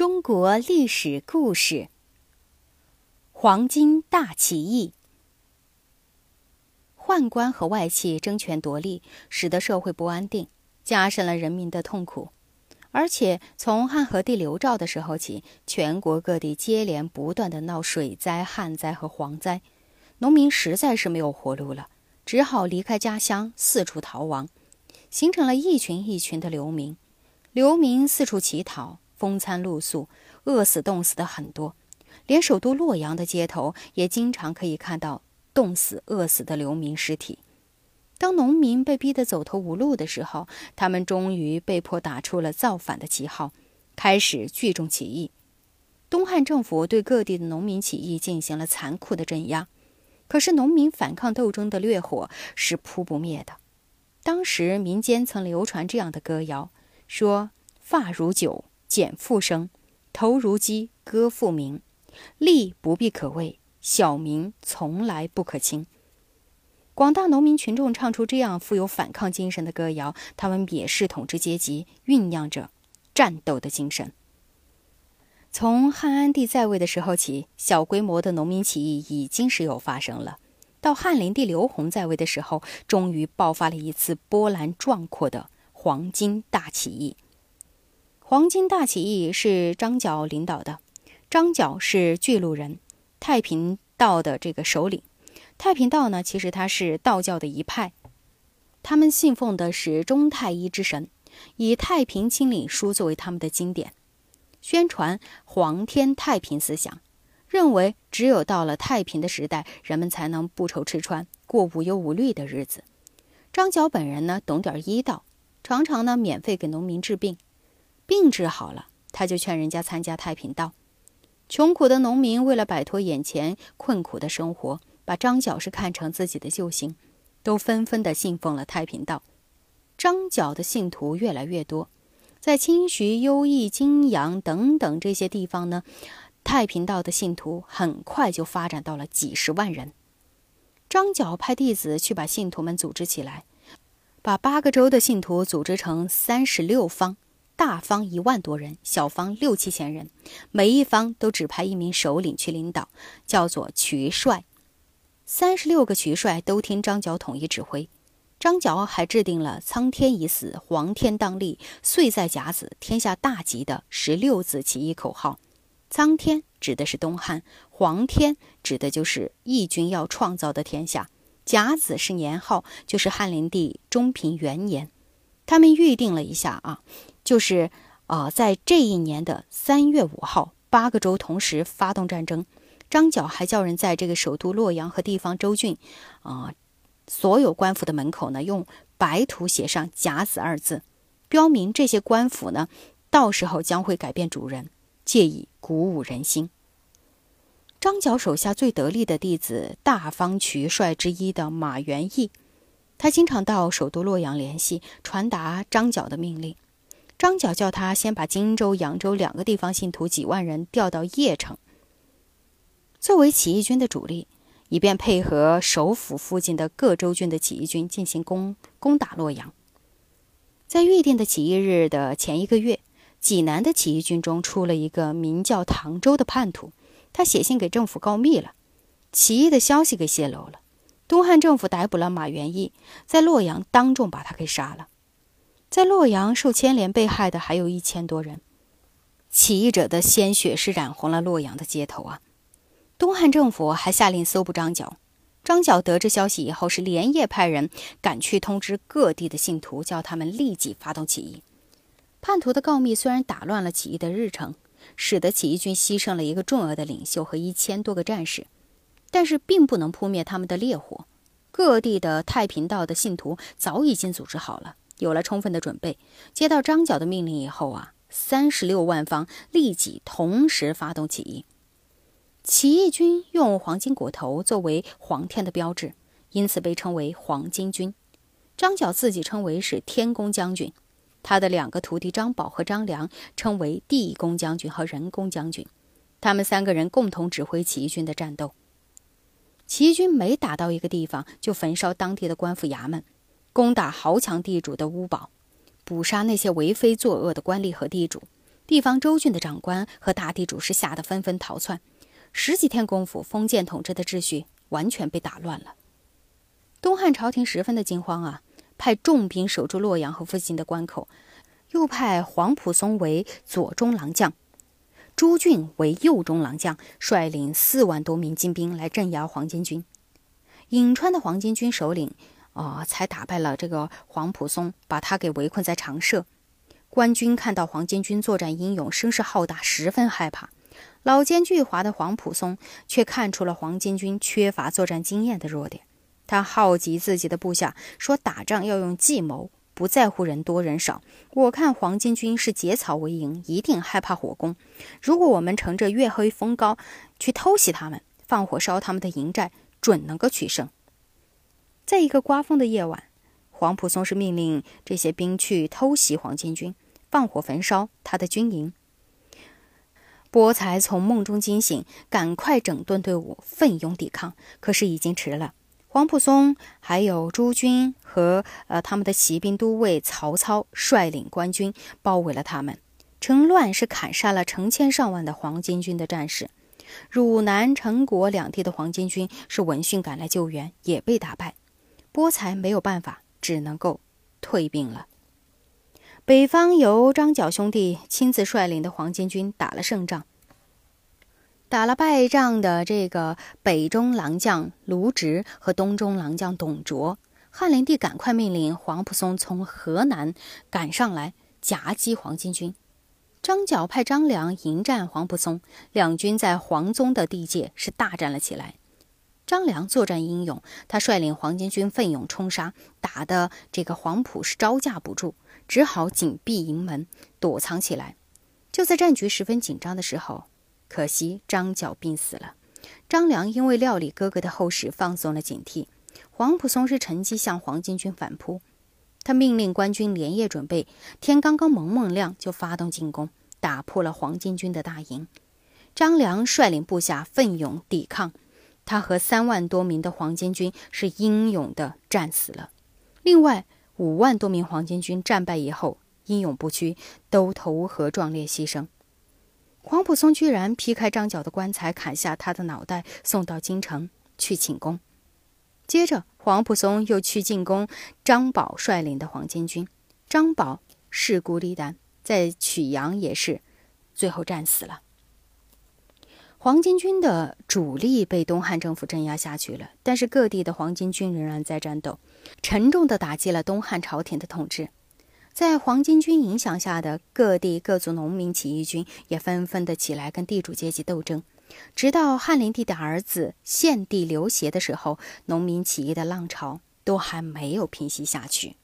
中国历史故事：黄巾大起义。宦官和外戚争权夺利，使得社会不安定，加深了人民的痛苦。而且从汉和帝刘肇的时候起，全国各地接连不断的闹水灾、旱灾和蝗灾，农民实在是没有活路了，只好离开家乡，四处逃亡，形成了一群一群的流民。流民四处乞讨。风餐露宿，饿死冻死的很多，连首都洛阳的街头也经常可以看到冻死饿死的流民尸体。当农民被逼得走投无路的时候，他们终于被迫打出了造反的旗号，开始聚众起义。东汉政府对各地的农民起义进行了残酷的镇压，可是农民反抗斗争的烈火是扑不灭的。当时民间曾流传这样的歌谣，说：“发如酒。”减复生，头如鸡，歌复鸣。利不必可畏，小民从来不可轻。广大农民群众唱出这样富有反抗精神的歌谣，他们蔑视统治阶级，酝酿着战斗的精神。从汉安帝在位的时候起，小规模的农民起义已经时有发生了。到汉灵帝刘宏在位的时候，终于爆发了一次波澜壮阔的黄巾大起义。黄巾大起义是张角领导的，张角是巨鹿人，太平道的这个首领。太平道呢，其实它是道教的一派，他们信奉的是中太一之神，以《太平清领书》作为他们的经典，宣传皇天太平思想，认为只有到了太平的时代，人们才能不愁吃穿，过无忧无虑的日子。张角本人呢，懂点医道，常常呢免费给农民治病。病治好了，他就劝人家参加太平道。穷苦的农民为了摆脱眼前困苦的生活，把张角是看成自己的救星，都纷纷的信奉了太平道。张角的信徒越来越多，在清徐、优异、泾阳等等这些地方呢，太平道的信徒很快就发展到了几十万人。张角派弟子去把信徒们组织起来，把八个州的信徒组织成三十六方。大方一万多人，小方六七千人，每一方都指派一名首领去领导，叫做渠帅。三十六个渠帅都听张角统一指挥。张角还制定了“苍天已死，黄天当立，岁在甲子，天下大吉”的十六字起义口号。苍天指的是东汉，黄天指的就是义军要创造的天下，甲子是年号，就是汉灵帝中平元年。他们预定了一下啊。就是，呃，在这一年的三月五号，八个州同时发动战争。张角还叫人在这个首都洛阳和地方州郡，啊，所有官府的门口呢，用白图写上“甲子”二字，标明这些官府呢，到时候将会改变主人，借以鼓舞人心。张角手下最得力的弟子，大方渠帅之一的马元义，他经常到首都洛阳联系，传达张角的命令。张角叫他先把荆州、扬州两个地方信徒几万人调到邺城，作为起义军的主力，以便配合首府附近的各州郡的起义军进行攻攻打洛阳。在预定的起义日的前一个月，济南的起义军中出了一个名叫唐周的叛徒，他写信给政府告密了，起义的消息给泄露了。东汉政府逮捕了马元义，在洛阳当众把他给杀了。在洛阳受牵连被害的还有一千多人，起义者的鲜血是染红了洛阳的街头啊！东汉政府还下令搜捕张角，张角得知消息以后，是连夜派人赶去通知各地的信徒，叫他们立即发动起义。叛徒的告密虽然打乱了起义的日程，使得起义军牺牲了一个重要的领袖和一千多个战士，但是并不能扑灭他们的烈火。各地的太平道的信徒早已经组织好了。有了充分的准备，接到张角的命令以后啊，三十六万方立即同时发动起义。起义军用黄金裹头作为黄天的标志，因此被称为黄巾军。张角自己称为是天公将军，他的两个徒弟张宝和张良称为地公将军和人公将军。他们三个人共同指挥起义军的战斗。起义军每打到一个地方，就焚烧当地的官府衙门。攻打豪强地主的乌堡，捕杀那些为非作恶的官吏和地主，地方州郡的长官和大地主是吓得纷纷逃窜。十几天功夫，封建统治的秩序完全被打乱了。东汉朝廷十分的惊慌啊，派重兵守住洛阳和附近的关口，又派黄埔松为左中郎将，朱俊为右中郎将，率领四万多名精兵来镇压黄巾军。颍川的黄巾军首领，啊，才打败了这个黄埔松，把他给围困在长社。官军看到黄巾军作战英勇，声势浩大，十分害怕。老奸巨猾的黄埔松却看出了黄巾军缺乏作战经验的弱点。他好集自己的部下，说：“打仗要用计谋，不在乎人多人少。我看黄巾军是结草为营，一定害怕火攻。如果我们乘着月黑风高去偷袭他们，放火烧他们的营寨，准能够取胜。”在一个刮风的夜晚。黄埔松是命令这些兵去偷袭黄巾军，放火焚烧他的军营。波才从梦中惊醒，赶快整顿队伍，奋勇抵抗。可是已经迟了。黄埔松还有朱军和呃他们的骑兵都尉曹操率领官军包围了他们。陈乱是砍杀了成千上万的黄巾军的战士。汝南、陈国两地的黄巾军是闻讯赶来救援，也被打败。波才没有办法。只能够退兵了。北方由张角兄弟亲自率领的黄巾军打了胜仗，打了败仗的这个北中郎将卢植和东中郎将董卓，汉灵帝赶快命令黄埔松从河南赶上来夹击黄巾军。张角派张良迎战黄埔松，两军在黄宗的地界是大战了起来。张良作战英勇，他率领黄巾军奋勇冲杀，打的这个黄埔是招架不住，只好紧闭营门躲藏起来。就在战局十分紧张的时候，可惜张角病死了。张良因为料理哥哥的后事，放松了警惕。黄埔松是乘机向黄巾军反扑，他命令官军连夜准备，天刚刚蒙蒙亮就发动进攻，打破了黄巾军的大营。张良率领部下奋勇抵抗。他和三万多名的黄巾军是英勇的战死了，另外五万多名黄巾军战败以后英勇不屈，都投河壮烈牺牲。黄埔松居然劈开张角的棺材，砍下他的脑袋，送到京城去请功。接着，黄埔松又去进攻张宝率领的黄巾军，张宝势孤力单，在曲阳也是最后战死了。黄巾军的主力被东汉政府镇压下去了，但是各地的黄巾军仍然在战斗，沉重地打击了东汉朝廷的统治。在黄巾军影响下的各地各族农民起义军也纷纷的起来跟地主阶级斗争，直到汉灵帝的儿子献帝刘协的时候，农民起义的浪潮都还没有平息下去。